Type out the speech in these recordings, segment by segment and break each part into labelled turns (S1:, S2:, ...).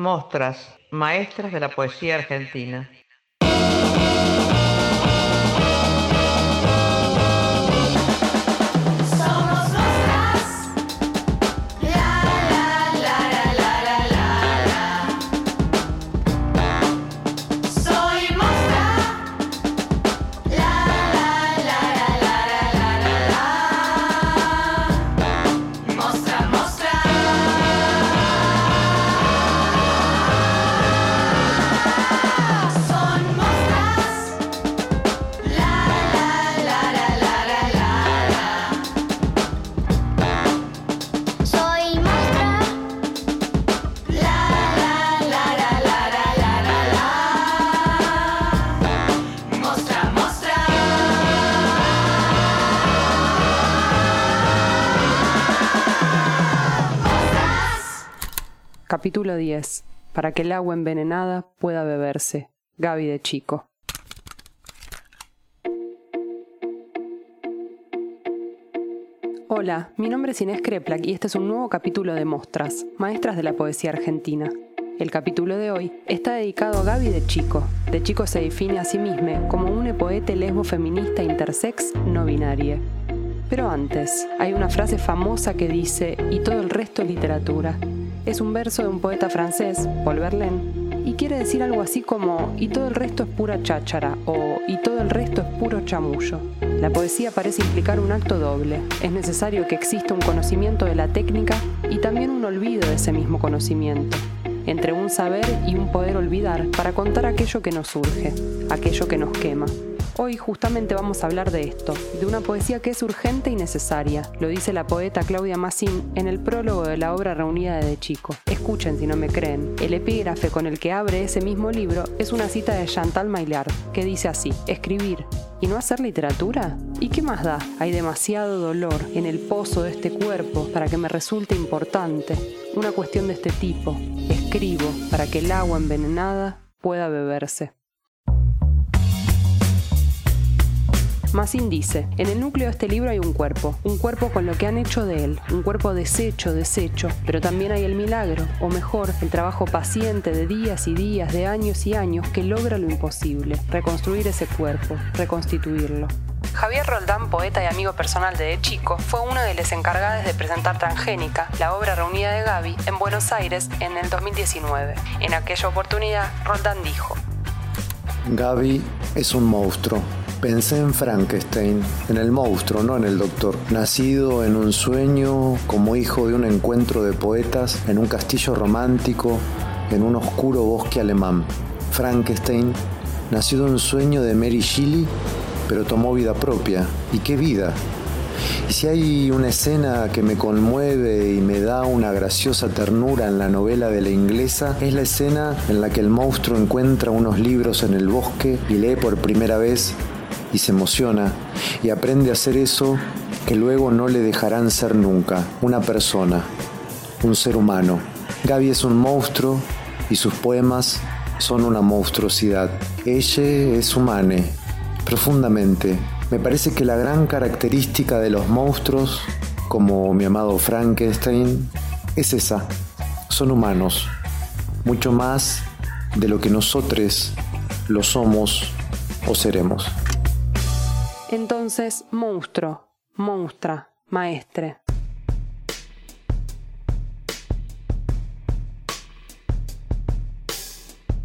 S1: Mostras, maestras de la poesía argentina.
S2: Capítulo 10. Para que el agua envenenada pueda beberse. Gaby de Chico. Hola, mi nombre es Inés Kreplak y este es un nuevo capítulo de Mostras, Maestras de la Poesía Argentina. El capítulo de hoy está dedicado a Gaby de Chico. De Chico se define a sí misma como una poeta lesbo feminista intersex no binaria. Pero antes, hay una frase famosa que dice, y todo el resto es literatura es un verso de un poeta francés, Paul Verlaine, y quiere decir algo así como y todo el resto es pura cháchara o y todo el resto es puro chamullo. La poesía parece implicar un acto doble. Es necesario que exista un conocimiento de la técnica y también un olvido de ese mismo conocimiento, entre un saber y un poder olvidar para contar aquello que nos surge, aquello que nos quema. Hoy justamente vamos a hablar de esto, de una poesía que es urgente y necesaria, lo dice la poeta Claudia Massín en el prólogo de la obra reunida de Chico. Escuchen si no me creen. El epígrafe con el que abre ese mismo libro es una cita de Chantal Maillard, que dice así, escribir, ¿Y no hacer literatura? ¿Y qué más da? Hay demasiado dolor en el pozo de este cuerpo para que me resulte importante. Una cuestión de este tipo. Escribo para que el agua envenenada pueda beberse. Massin dice, en el núcleo de este libro hay un cuerpo, un cuerpo con lo que han hecho de él, un cuerpo deshecho, deshecho, pero también hay el milagro, o mejor, el trabajo paciente de días y días, de años y años, que logra lo imposible, reconstruir ese cuerpo, reconstituirlo. Javier Roldán, poeta y amigo personal de De Chico, fue uno de los encargados de presentar Transgénica, la obra reunida de Gaby, en Buenos Aires en el 2019. En aquella oportunidad, Roldán dijo,
S3: Gaby es un monstruo Pensé en Frankenstein, en el monstruo, no en el doctor. Nacido en un sueño como hijo de un encuentro de poetas en un castillo romántico en un oscuro bosque alemán. Frankenstein nació de un sueño de Mary Shelley, pero tomó vida propia. ¿Y qué vida? Y si hay una escena que me conmueve y me da una graciosa ternura en la novela de la inglesa, es la escena en la que el monstruo encuentra unos libros en el bosque y lee por primera vez y se emociona y aprende a hacer eso que luego no le dejarán ser nunca, una persona, un ser humano. Gaby es un monstruo y sus poemas son una monstruosidad. Ella es humane, profundamente. Me parece que la gran característica de los monstruos, como mi amado Frankenstein, es esa. Son humanos, mucho más de lo que nosotros lo somos o seremos.
S2: Entonces, monstruo, monstra, maestre.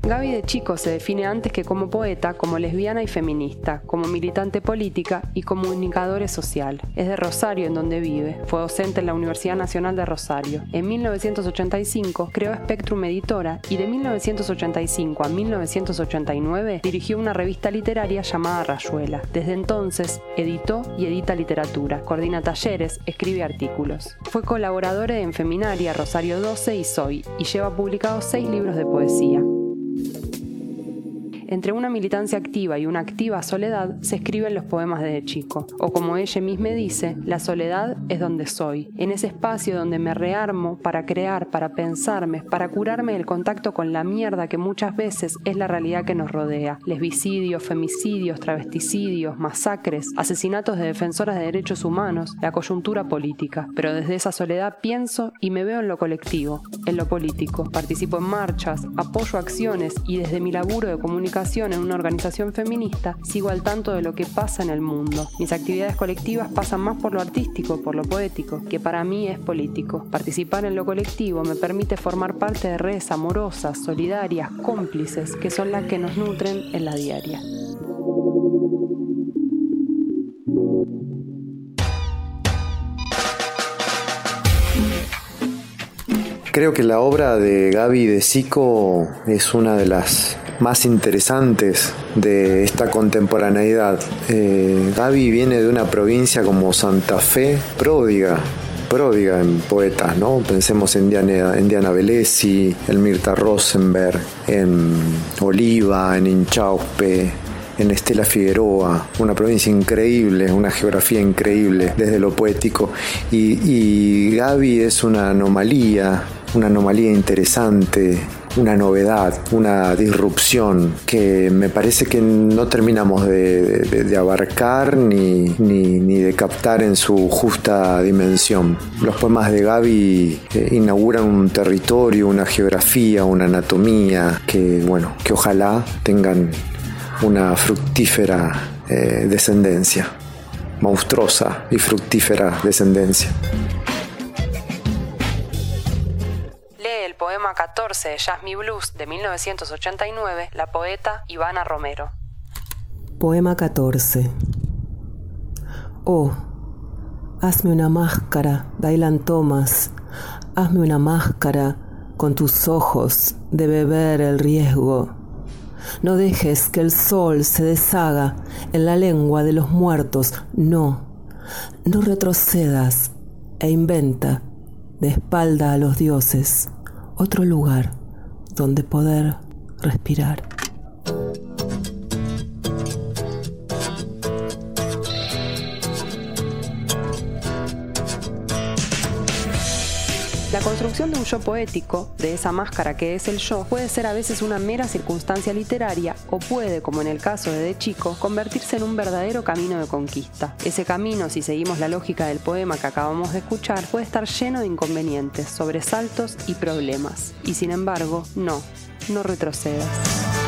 S2: Gaby de Chico se define antes que como poeta, como lesbiana y feminista, como militante política y comunicadora social. Es de Rosario en donde vive. Fue docente en la Universidad Nacional de Rosario. En 1985 creó Spectrum Editora y de 1985 a 1989 dirigió una revista literaria llamada Rayuela. Desde entonces editó y edita literatura, coordina talleres, escribe artículos. Fue colaboradora en Feminaria, Rosario 12 y Soy y lleva publicados seis libros de poesía. Entre una militancia activa y una activa soledad se escriben los poemas de Chico. O como ella misma dice, la soledad es donde soy, en ese espacio donde me rearmo para crear, para pensarme, para curarme del contacto con la mierda que muchas veces es la realidad que nos rodea. Lesbicidios, femicidios, travesticidios, masacres, asesinatos de defensoras de derechos humanos, la coyuntura política. Pero desde esa soledad pienso y me veo en lo colectivo, en lo político. Participo en marchas, apoyo acciones y desde mi laburo de comunicación en una organización feminista sigo al tanto de lo que pasa en el mundo. Mis actividades colectivas pasan más por lo artístico, por lo poético, que para mí es político. Participar en lo colectivo me permite formar parte de redes amorosas, solidarias, cómplices, que son las que nos nutren en la diaria.
S3: Creo que la obra de Gaby de Sico es una de las más interesantes de esta contemporaneidad. Eh, Gaby viene de una provincia como Santa Fe, pródiga, pródiga en poetas, ¿no? Pensemos en Diana, en Diana Velesi, en Mirta Rosenberg, en Oliva, en Inchaupe, en Estela Figueroa, una provincia increíble, una geografía increíble desde lo poético. Y, y Gaby es una anomalía una anomalía interesante, una novedad, una disrupción que me parece que no terminamos de, abarcar ni, ni, de captar en su justa dimensión. Los poemas de Gaby eh, inauguran un territorio, una geografía, una anatomía que, bueno, que ojalá tengan una fructífera eh, descendencia, monstruosa y fructífera descendencia.
S2: 14 de Blues de 1989, la poeta Ivana Romero.
S4: Poema 14. Oh, hazme una máscara, Dylan Thomas, hazme una máscara con tus ojos de beber el riesgo. No dejes que el sol se deshaga en la lengua de los muertos, no, no retrocedas e inventa de espalda a los dioses otro lugar donde poder respirar.
S2: Yo poético, de esa máscara que es el yo, puede ser a veces una mera circunstancia literaria o puede, como en el caso de De Chico, convertirse en un verdadero camino de conquista. Ese camino, si seguimos la lógica del poema que acabamos de escuchar, puede estar lleno de inconvenientes, sobresaltos y problemas. Y sin embargo, no, no retrocedas.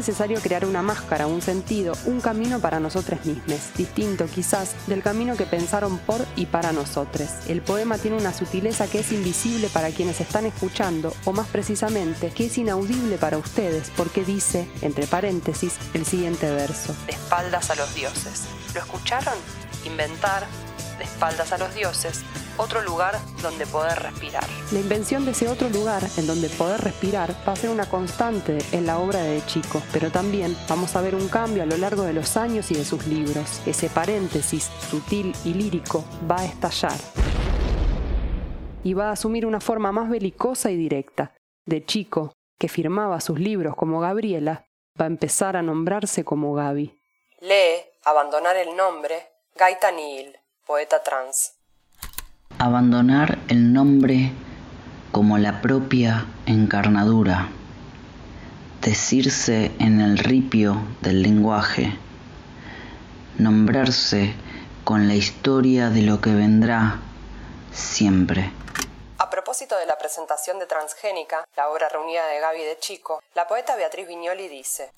S2: Necesario crear una máscara, un sentido, un camino para nosotros mismos, distinto quizás del camino que pensaron por y para nosotros. El poema tiene una sutileza que es invisible para quienes están escuchando, o más precisamente, que es inaudible para ustedes, porque dice, entre paréntesis, el siguiente verso. De espaldas a los dioses. ¿Lo escucharon? Inventar, de espaldas a los dioses, otro lugar donde poder respirar. La invención de ese otro lugar en donde poder respirar va a ser una constante en la obra de Chico, pero también vamos a ver un cambio a lo largo de los años y de sus libros. Ese paréntesis sutil y lírico va a estallar y va a asumir una forma más belicosa y directa. De Chico, que firmaba sus libros como Gabriela, va a empezar a nombrarse como Gaby. Lee Abandonar el nombre, Gaita Nihil, poeta trans
S5: abandonar el nombre como la propia encarnadura, decirse en el ripio del lenguaje, nombrarse con la historia de lo que vendrá siempre.
S2: A propósito de la presentación de Transgénica, la obra reunida de Gaby de Chico, la poeta Beatriz Viñoli dice,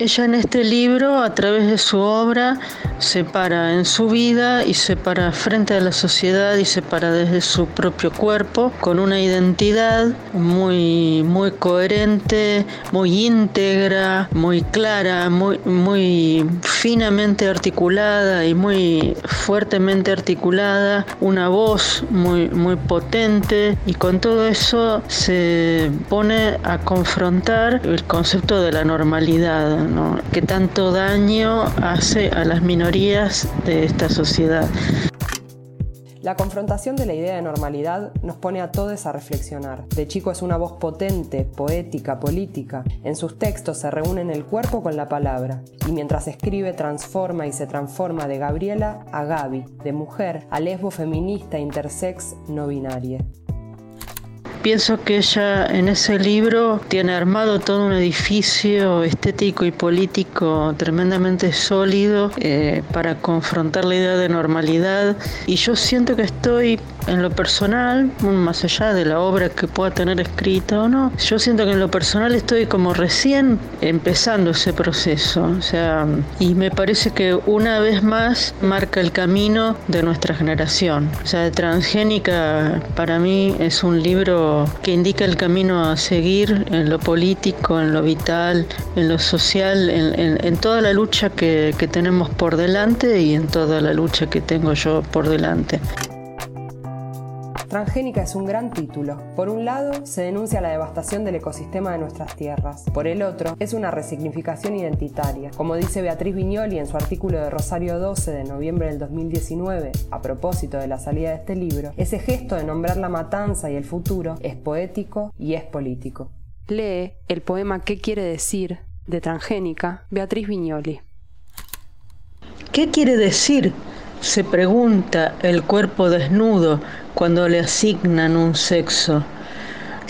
S6: ella en este libro, a través de su obra, se para en su vida y se para frente a la sociedad y se para desde su propio cuerpo con una identidad muy, muy coherente, muy íntegra, muy clara, muy, muy finamente articulada y muy fuertemente articulada, una voz muy, muy potente. Y con todo eso se pone a confrontar el concepto de la normalidad que tanto daño hace a las minorías de esta sociedad.
S2: La confrontación de la idea de normalidad nos pone a todos a reflexionar. De chico es una voz potente, poética, política. En sus textos se reúnen el cuerpo con la palabra. Y mientras escribe transforma y se transforma de Gabriela a Gaby, de mujer a lesbo feminista intersex no binaria.
S6: Pienso que ella en ese libro tiene armado todo un edificio estético y político tremendamente sólido eh, para confrontar la idea de normalidad. Y yo siento que estoy en lo personal, más allá de la obra que pueda tener escrita o no, yo siento que en lo personal estoy como recién empezando ese proceso, o sea, y me parece que una vez más marca el camino de nuestra generación. O sea, Transgénica para mí es un libro que indica el camino a seguir en lo político, en lo vital, en lo social, en, toda la lucha que tenemos por delante y en toda la lucha que tengo yo por delante.
S2: Transgénica es un gran título. Por un lado, se denuncia la devastación del ecosistema de nuestras tierras. Por el otro, es una resignificación identitaria. Como dice Beatriz Viñoli en su artículo de Rosario 12 de noviembre del 2019, a propósito de la salida de este libro, ese gesto de nombrar la matanza y el futuro es poético y es político. Lee el poema ¿Qué quiere decir? de Transgénica, Beatriz Viñoli.
S6: ¿Qué quiere decir? Se pregunta el cuerpo desnudo cuando le asignan un sexo.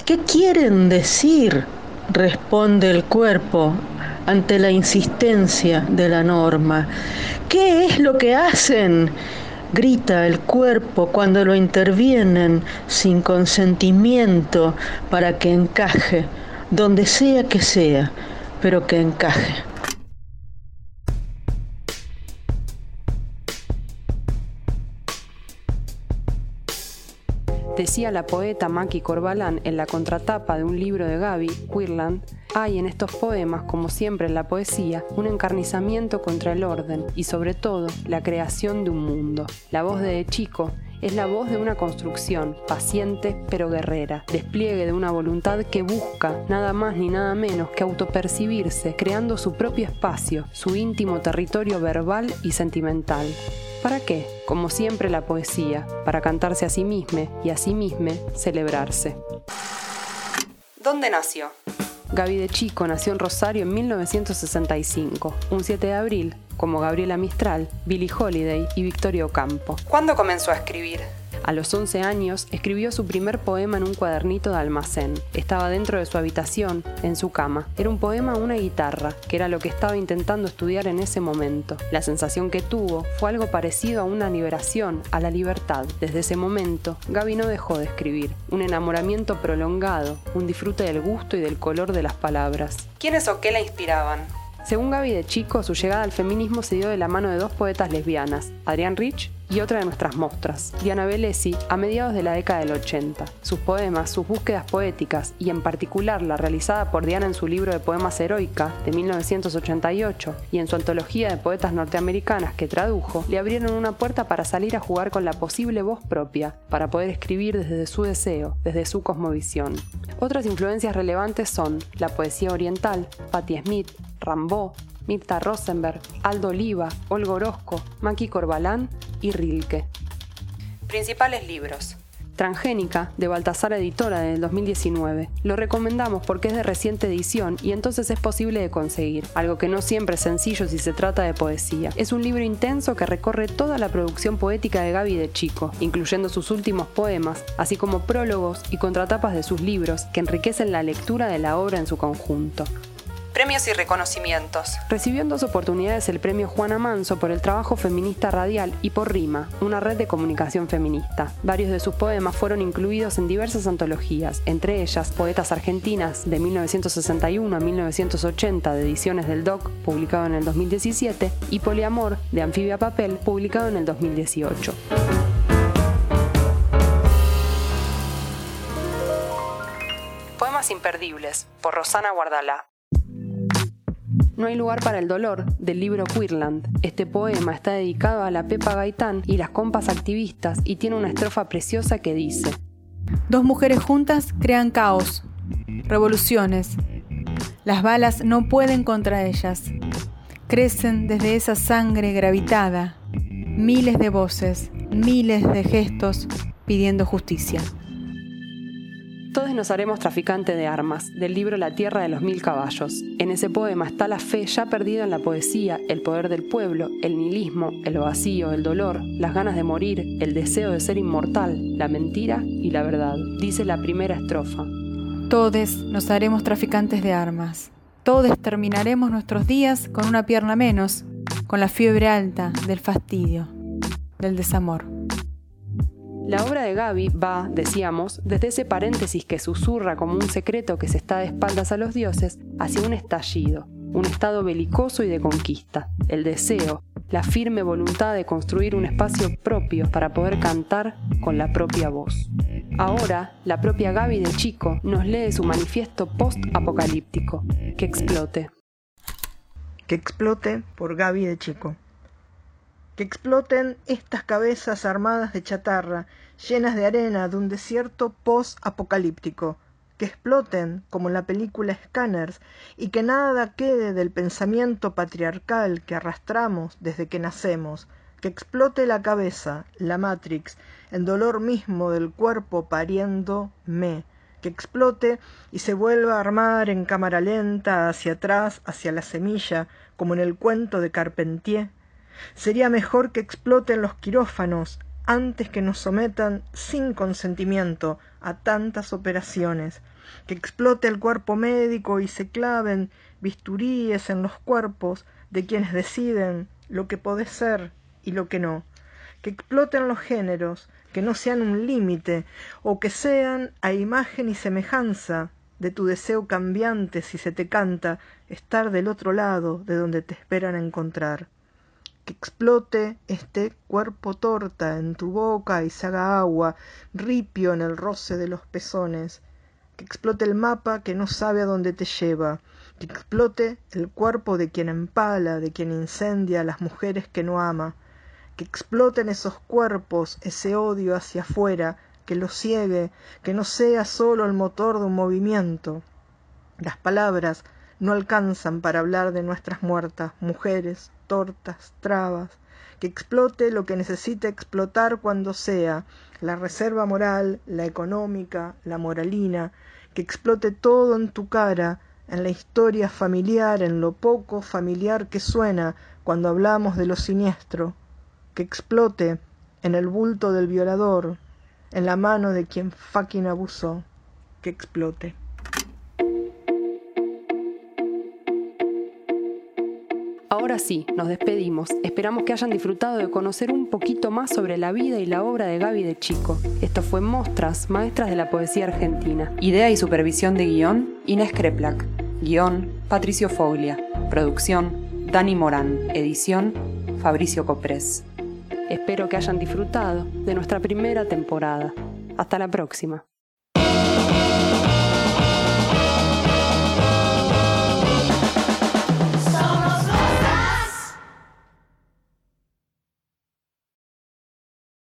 S6: ¿Qué quieren decir? responde el cuerpo ante la insistencia de la norma. ¿Qué es lo que hacen? grita el cuerpo cuando lo intervienen sin consentimiento para que encaje, donde sea que sea, pero que encaje.
S2: Decía la poeta Maki Corbalán en la contratapa de un libro de Gaby, Queerland, hay en estos poemas, como siempre en la poesía, un encarnizamiento contra el orden y sobre todo la creación de un mundo. La voz de Chico es la voz de una construcción, paciente pero guerrera, despliegue de una voluntad que busca nada más ni nada menos que autopercibirse, creando su propio espacio, su íntimo territorio verbal y sentimental. ¿Para qué? Como siempre la poesía, para cantarse a sí misma y a sí misma celebrarse. ¿Dónde nació? Gaby de Chico nació en Rosario en 1965, un 7 de abril, como Gabriela Mistral, Billie Holiday y Victorio Ocampo. ¿Cuándo comenzó a escribir? A los 11 años escribió su primer poema en un cuadernito de almacén. Estaba dentro de su habitación, en su cama. Era un poema a una guitarra, que era lo que estaba intentando estudiar en ese momento. La sensación que tuvo fue algo parecido a una liberación, a la libertad. Desde ese momento, Gaby no dejó de escribir. Un enamoramiento prolongado, un disfrute del gusto y del color de las palabras. ¿Quiénes o qué la inspiraban? Según Gaby de Chico, su llegada al feminismo se dio de la mano de dos poetas lesbianas, Adrián Rich y otra de nuestras mostras, Diana Bellesi, a mediados de la década del 80. Sus poemas, sus búsquedas poéticas y en particular la realizada por Diana en su libro de poemas Heroica de 1988 y en su antología de poetas norteamericanas que tradujo, le abrieron una puerta para salir a jugar con la posible voz propia, para poder escribir desde su deseo, desde su cosmovisión. Otras influencias relevantes son la poesía oriental, Patti Smith, Rambaud, Mirta Rosenberg, Aldo Oliva, Olga Orozco, Maki Corbalán y Rilke. Principales libros. Transgénica, de Baltasar Editora del 2019. Lo recomendamos porque es de reciente edición y entonces es posible de conseguir, algo que no siempre es sencillo si se trata de poesía. Es un libro intenso que recorre toda la producción poética de Gaby de Chico, incluyendo sus últimos poemas, así como prólogos y contratapas de sus libros que enriquecen la lectura de la obra en su conjunto. Premios y reconocimientos. Recibió en dos oportunidades el premio Juana Manso por el trabajo feminista radial y por RIMA, una red de comunicación feminista. Varios de sus poemas fueron incluidos en diversas antologías, entre ellas Poetas Argentinas de 1961 a 1980 de ediciones del DOC, publicado en el 2017, y Poliamor de Anfibia Papel, publicado en el 2018. Poemas imperdibles, por Rosana Guardalá. No hay lugar para el dolor, del libro Queerland. Este poema está dedicado a la Pepa Gaitán y las compas activistas y tiene una estrofa preciosa que dice:
S7: Dos mujeres juntas crean caos, revoluciones. Las balas no pueden contra ellas. Crecen desde esa sangre gravitada. Miles de voces, miles de gestos pidiendo justicia.
S2: Todos nos haremos traficantes de armas, del libro La Tierra de los Mil Caballos. En ese poema está la fe ya perdida en la poesía, el poder del pueblo, el nihilismo, el vacío, el dolor, las ganas de morir, el deseo de ser inmortal, la mentira y la verdad, dice la primera estrofa.
S7: Todos nos haremos traficantes de armas. Todos terminaremos nuestros días con una pierna menos, con la fiebre alta del fastidio, del desamor.
S2: La obra de Gaby va, decíamos, desde ese paréntesis que susurra como un secreto que se está de espaldas a los dioses, hacia un estallido, un estado belicoso y de conquista, el deseo, la firme voluntad de construir un espacio propio para poder cantar con la propia voz. Ahora, la propia Gaby de Chico nos lee su manifiesto post-apocalíptico, que explote.
S8: Que explote por Gaby de Chico que exploten estas cabezas armadas de chatarra, llenas de arena de un desierto post-apocalíptico, que exploten como en la película Scanners y que nada quede del pensamiento patriarcal que arrastramos desde que nacemos, que explote la cabeza, la Matrix, el dolor mismo del cuerpo pariendo me, que explote y se vuelva a armar en cámara lenta hacia atrás, hacia la semilla, como en el cuento de Carpentier, Sería mejor que exploten los quirófanos antes que nos sometan sin consentimiento a tantas operaciones, que explote el cuerpo médico y se claven bisturíes en los cuerpos de quienes deciden lo que puede ser y lo que no, que exploten los géneros, que no sean un límite, o que sean a imagen y semejanza de tu deseo cambiante si se te canta estar del otro lado de donde te esperan encontrar que explote este cuerpo torta en tu boca y se haga agua, ripio en el roce de los pezones, que explote el mapa que no sabe a dónde te lleva, que explote el cuerpo de quien empala, de quien incendia a las mujeres que no ama, que exploten esos cuerpos, ese odio hacia afuera, que los ciegue, que no sea solo el motor de un movimiento. Las palabras no alcanzan para hablar de nuestras muertas, mujeres, tortas, trabas, que explote lo que necesite explotar cuando sea, la reserva moral, la económica, la moralina, que explote todo en tu cara, en la historia familiar, en lo poco familiar que suena cuando hablamos de lo siniestro, que explote en el bulto del violador, en la mano de quien fucking abusó, que explote.
S2: Ahora sí, nos despedimos. Esperamos que hayan disfrutado de conocer un poquito más sobre la vida y la obra de Gaby de Chico. Esto fue Mostras, Maestras de la Poesía Argentina. Idea y supervisión de guion, Inés Kreplak. Guión, Patricio Foglia. Producción, Dani Morán. Edición, Fabricio Coprés. Espero que hayan disfrutado de nuestra primera temporada. Hasta la próxima.